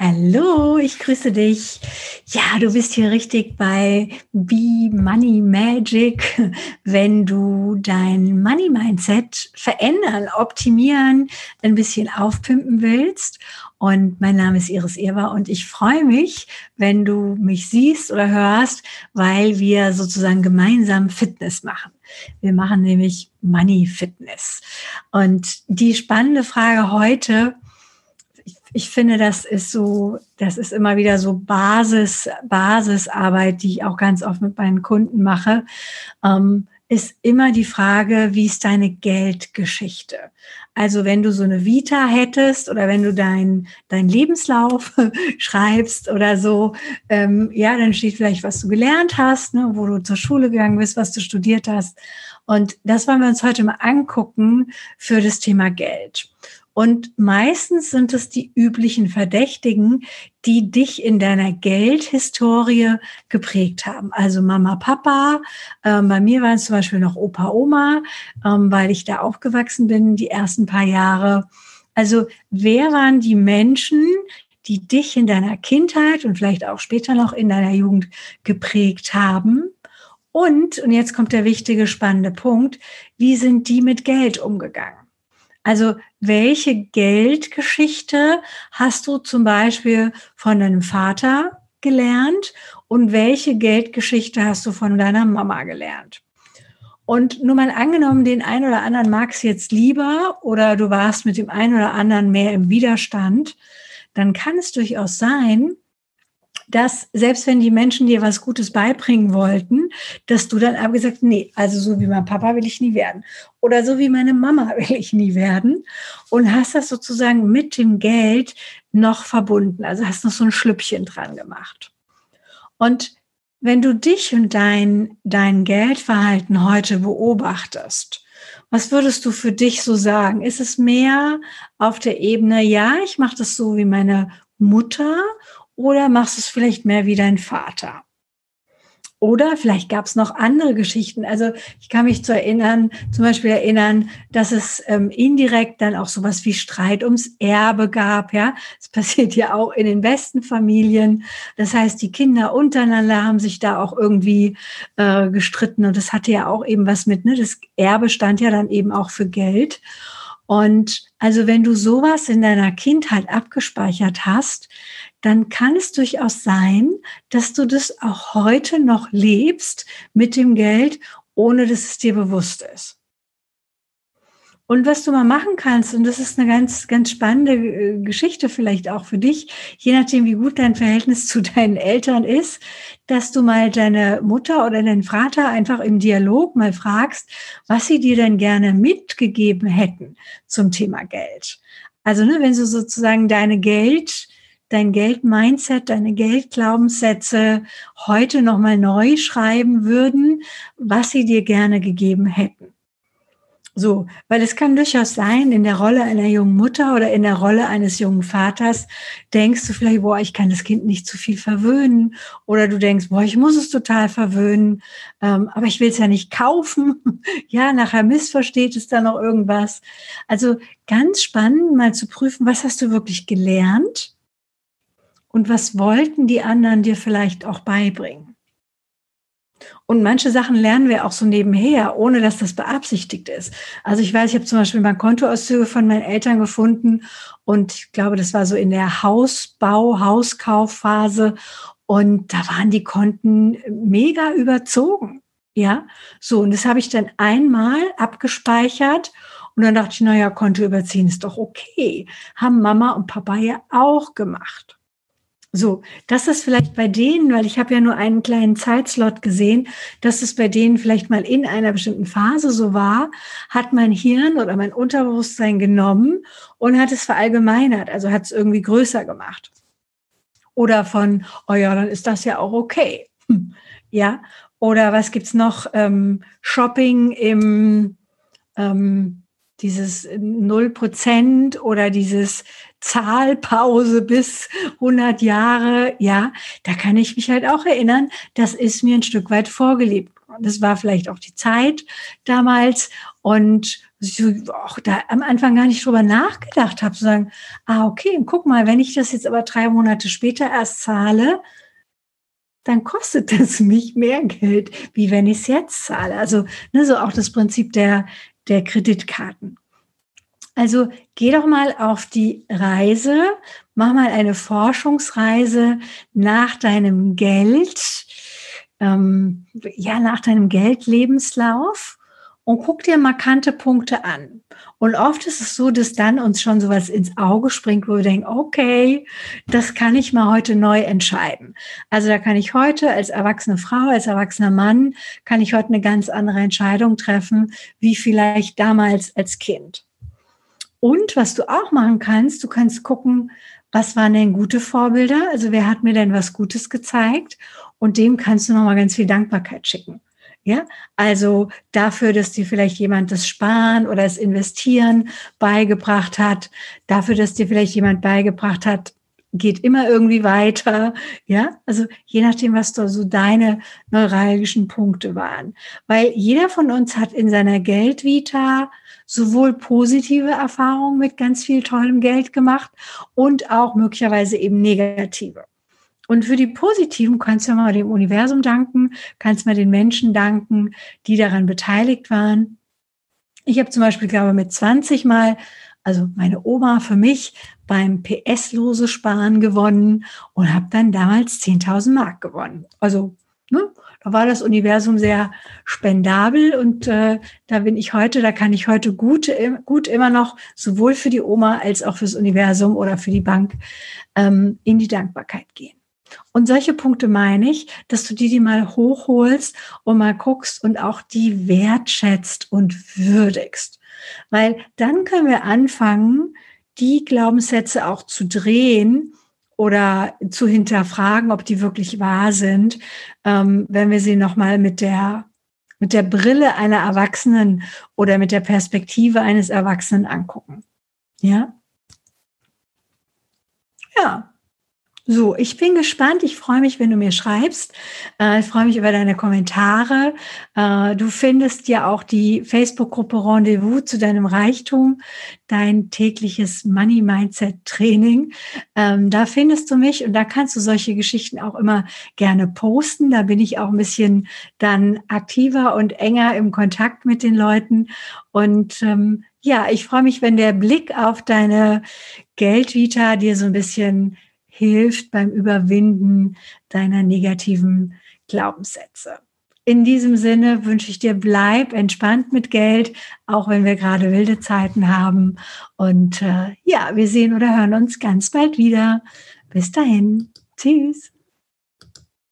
Hallo, ich grüße dich. Ja, du bist hier richtig bei Be Money Magic, wenn du dein Money Mindset verändern, optimieren, ein bisschen aufpimpen willst. Und mein Name ist Iris Irwa und ich freue mich, wenn du mich siehst oder hörst, weil wir sozusagen gemeinsam Fitness machen. Wir machen nämlich Money Fitness. Und die spannende Frage heute, ich finde, das ist so, das ist immer wieder so Basis, Basisarbeit, die ich auch ganz oft mit meinen Kunden mache, ähm, ist immer die Frage, wie ist deine Geldgeschichte? Also wenn du so eine Vita hättest oder wenn du dein, dein Lebenslauf schreibst oder so, ähm, ja, dann steht vielleicht, was du gelernt hast, ne, wo du zur Schule gegangen bist, was du studiert hast. Und das wollen wir uns heute mal angucken für das Thema Geld. Und meistens sind es die üblichen Verdächtigen, die dich in deiner Geldhistorie geprägt haben. Also Mama, Papa. Ähm, bei mir waren es zum Beispiel noch Opa, Oma, ähm, weil ich da aufgewachsen bin die ersten paar Jahre. Also wer waren die Menschen, die dich in deiner Kindheit und vielleicht auch später noch in deiner Jugend geprägt haben? Und, und jetzt kommt der wichtige, spannende Punkt, wie sind die mit Geld umgegangen? Also welche Geldgeschichte hast du zum Beispiel von deinem Vater gelernt und welche Geldgeschichte hast du von deiner Mama gelernt? Und nur mal angenommen, den einen oder anderen magst du jetzt lieber oder du warst mit dem einen oder anderen mehr im Widerstand, dann kann es durchaus sein, dass selbst wenn die Menschen dir was Gutes beibringen wollten, dass du dann aber gesagt, nee, also so wie mein Papa will ich nie werden oder so wie meine Mama will ich nie werden und hast das sozusagen mit dem Geld noch verbunden, also hast noch so ein Schlüppchen dran gemacht. Und wenn du dich und dein, dein Geldverhalten heute beobachtest, was würdest du für dich so sagen? Ist es mehr auf der Ebene, ja, ich mache das so wie meine Mutter oder machst du es vielleicht mehr wie dein Vater? Oder vielleicht gab es noch andere Geschichten. Also ich kann mich zu erinnern, zum Beispiel erinnern, dass es ähm, indirekt dann auch sowas wie Streit ums Erbe gab. Ja, es passiert ja auch in den besten Familien. Das heißt, die Kinder untereinander haben sich da auch irgendwie äh, gestritten und das hatte ja auch eben was mit. Ne, das Erbe stand ja dann eben auch für Geld. Und also wenn du sowas in deiner Kindheit abgespeichert hast, dann kann es durchaus sein, dass du das auch heute noch lebst mit dem Geld, ohne dass es dir bewusst ist. Und was du mal machen kannst, und das ist eine ganz, ganz spannende äh, Geschichte vielleicht auch für dich, je nachdem, wie gut dein Verhältnis zu deinen Eltern ist, dass du mal deine Mutter oder deinen Vater einfach im Dialog mal fragst, was sie dir denn gerne mitgegeben hätten zum Thema Geld. Also, ne, wenn du sozusagen deine Geld, dein Geld-Mindset, deine Geldglaubenssätze heute nochmal neu schreiben würden, was sie dir gerne gegeben hätten. So, weil es kann durchaus sein, in der Rolle einer jungen Mutter oder in der Rolle eines jungen Vaters denkst du vielleicht, boah, ich kann das Kind nicht zu viel verwöhnen. Oder du denkst, boah, ich muss es total verwöhnen, ähm, aber ich will es ja nicht kaufen. ja, nachher missversteht es dann noch irgendwas. Also ganz spannend, mal zu prüfen, was hast du wirklich gelernt und was wollten die anderen dir vielleicht auch beibringen. Und manche Sachen lernen wir auch so nebenher, ohne dass das beabsichtigt ist. Also ich weiß, ich habe zum Beispiel mein Kontoauszüge von meinen Eltern gefunden und ich glaube, das war so in der Hausbau, Hauskaufphase und da waren die Konten mega überzogen. Ja, so und das habe ich dann einmal abgespeichert und dann dachte ich, naja, Konto überziehen ist doch okay. Haben Mama und Papa ja auch gemacht. So, das ist vielleicht bei denen, weil ich habe ja nur einen kleinen Zeitslot gesehen, dass es bei denen vielleicht mal in einer bestimmten Phase so war, hat mein Hirn oder mein Unterbewusstsein genommen und hat es verallgemeinert, also hat es irgendwie größer gemacht. Oder von, oh ja, dann ist das ja auch okay. Hm. Ja, oder was gibt's noch? Ähm, Shopping im ähm, dieses null Prozent oder dieses Zahlpause bis 100 Jahre, ja, da kann ich mich halt auch erinnern, das ist mir ein Stück weit vorgelebt Das war vielleicht auch die Zeit damals und ich auch da am Anfang gar nicht drüber nachgedacht habe, zu sagen, ah, okay, guck mal, wenn ich das jetzt aber drei Monate später erst zahle, dann kostet das mich mehr Geld, wie wenn ich es jetzt zahle. Also ne, so auch das Prinzip der, der Kreditkarten. Also geh doch mal auf die Reise, mach mal eine Forschungsreise nach deinem Geld, ähm, ja, nach deinem Geldlebenslauf und guck dir markante Punkte an. Und oft ist es so, dass dann uns schon sowas ins Auge springt, wo wir denken, okay, das kann ich mal heute neu entscheiden. Also da kann ich heute als erwachsene Frau, als erwachsener Mann, kann ich heute eine ganz andere Entscheidung treffen, wie vielleicht damals als Kind. Und was du auch machen kannst, du kannst gucken, was waren denn gute Vorbilder? Also wer hat mir denn was Gutes gezeigt? Und dem kannst du nochmal ganz viel Dankbarkeit schicken. Ja, also dafür, dass dir vielleicht jemand das Sparen oder das Investieren beigebracht hat, dafür, dass dir vielleicht jemand beigebracht hat, geht immer irgendwie weiter. Ja, also je nachdem, was da so deine neuralgischen Punkte waren. Weil jeder von uns hat in seiner Geldvita sowohl positive Erfahrungen mit ganz viel tollem Geld gemacht und auch möglicherweise eben negative. Und für die positiven kannst du mal dem Universum danken, kannst mal den Menschen danken, die daran beteiligt waren. Ich habe zum Beispiel, glaube mit 20 Mal, also meine Oma für mich beim PS-lose Sparen gewonnen und habe dann damals 10.000 Mark gewonnen. Also ne, da war das Universum sehr spendabel und äh, da bin ich heute, da kann ich heute gut, gut immer noch sowohl für die Oma als auch fürs Universum oder für die Bank ähm, in die Dankbarkeit gehen. Und solche Punkte meine ich, dass du die, die mal hochholst und mal guckst und auch die wertschätzt und würdigst. Weil dann können wir anfangen, die Glaubenssätze auch zu drehen oder zu hinterfragen, ob die wirklich wahr sind, ähm, wenn wir sie nochmal mit der, mit der Brille einer Erwachsenen oder mit der Perspektive eines Erwachsenen angucken. Ja? Ja, so, ich bin gespannt. Ich freue mich, wenn du mir schreibst. Äh, ich freue mich über deine Kommentare. Äh, du findest ja auch die Facebook-Gruppe Rendezvous zu deinem Reichtum, dein tägliches Money Mindset Training. Ähm, da findest du mich und da kannst du solche Geschichten auch immer gerne posten. Da bin ich auch ein bisschen dann aktiver und enger im Kontakt mit den Leuten. Und ähm, ja, ich freue mich, wenn der Blick auf deine Geldvita dir so ein bisschen hilft beim Überwinden deiner negativen Glaubenssätze. In diesem Sinne wünsche ich dir, bleib entspannt mit Geld, auch wenn wir gerade wilde Zeiten haben. Und äh, ja, wir sehen oder hören uns ganz bald wieder. Bis dahin. Tschüss.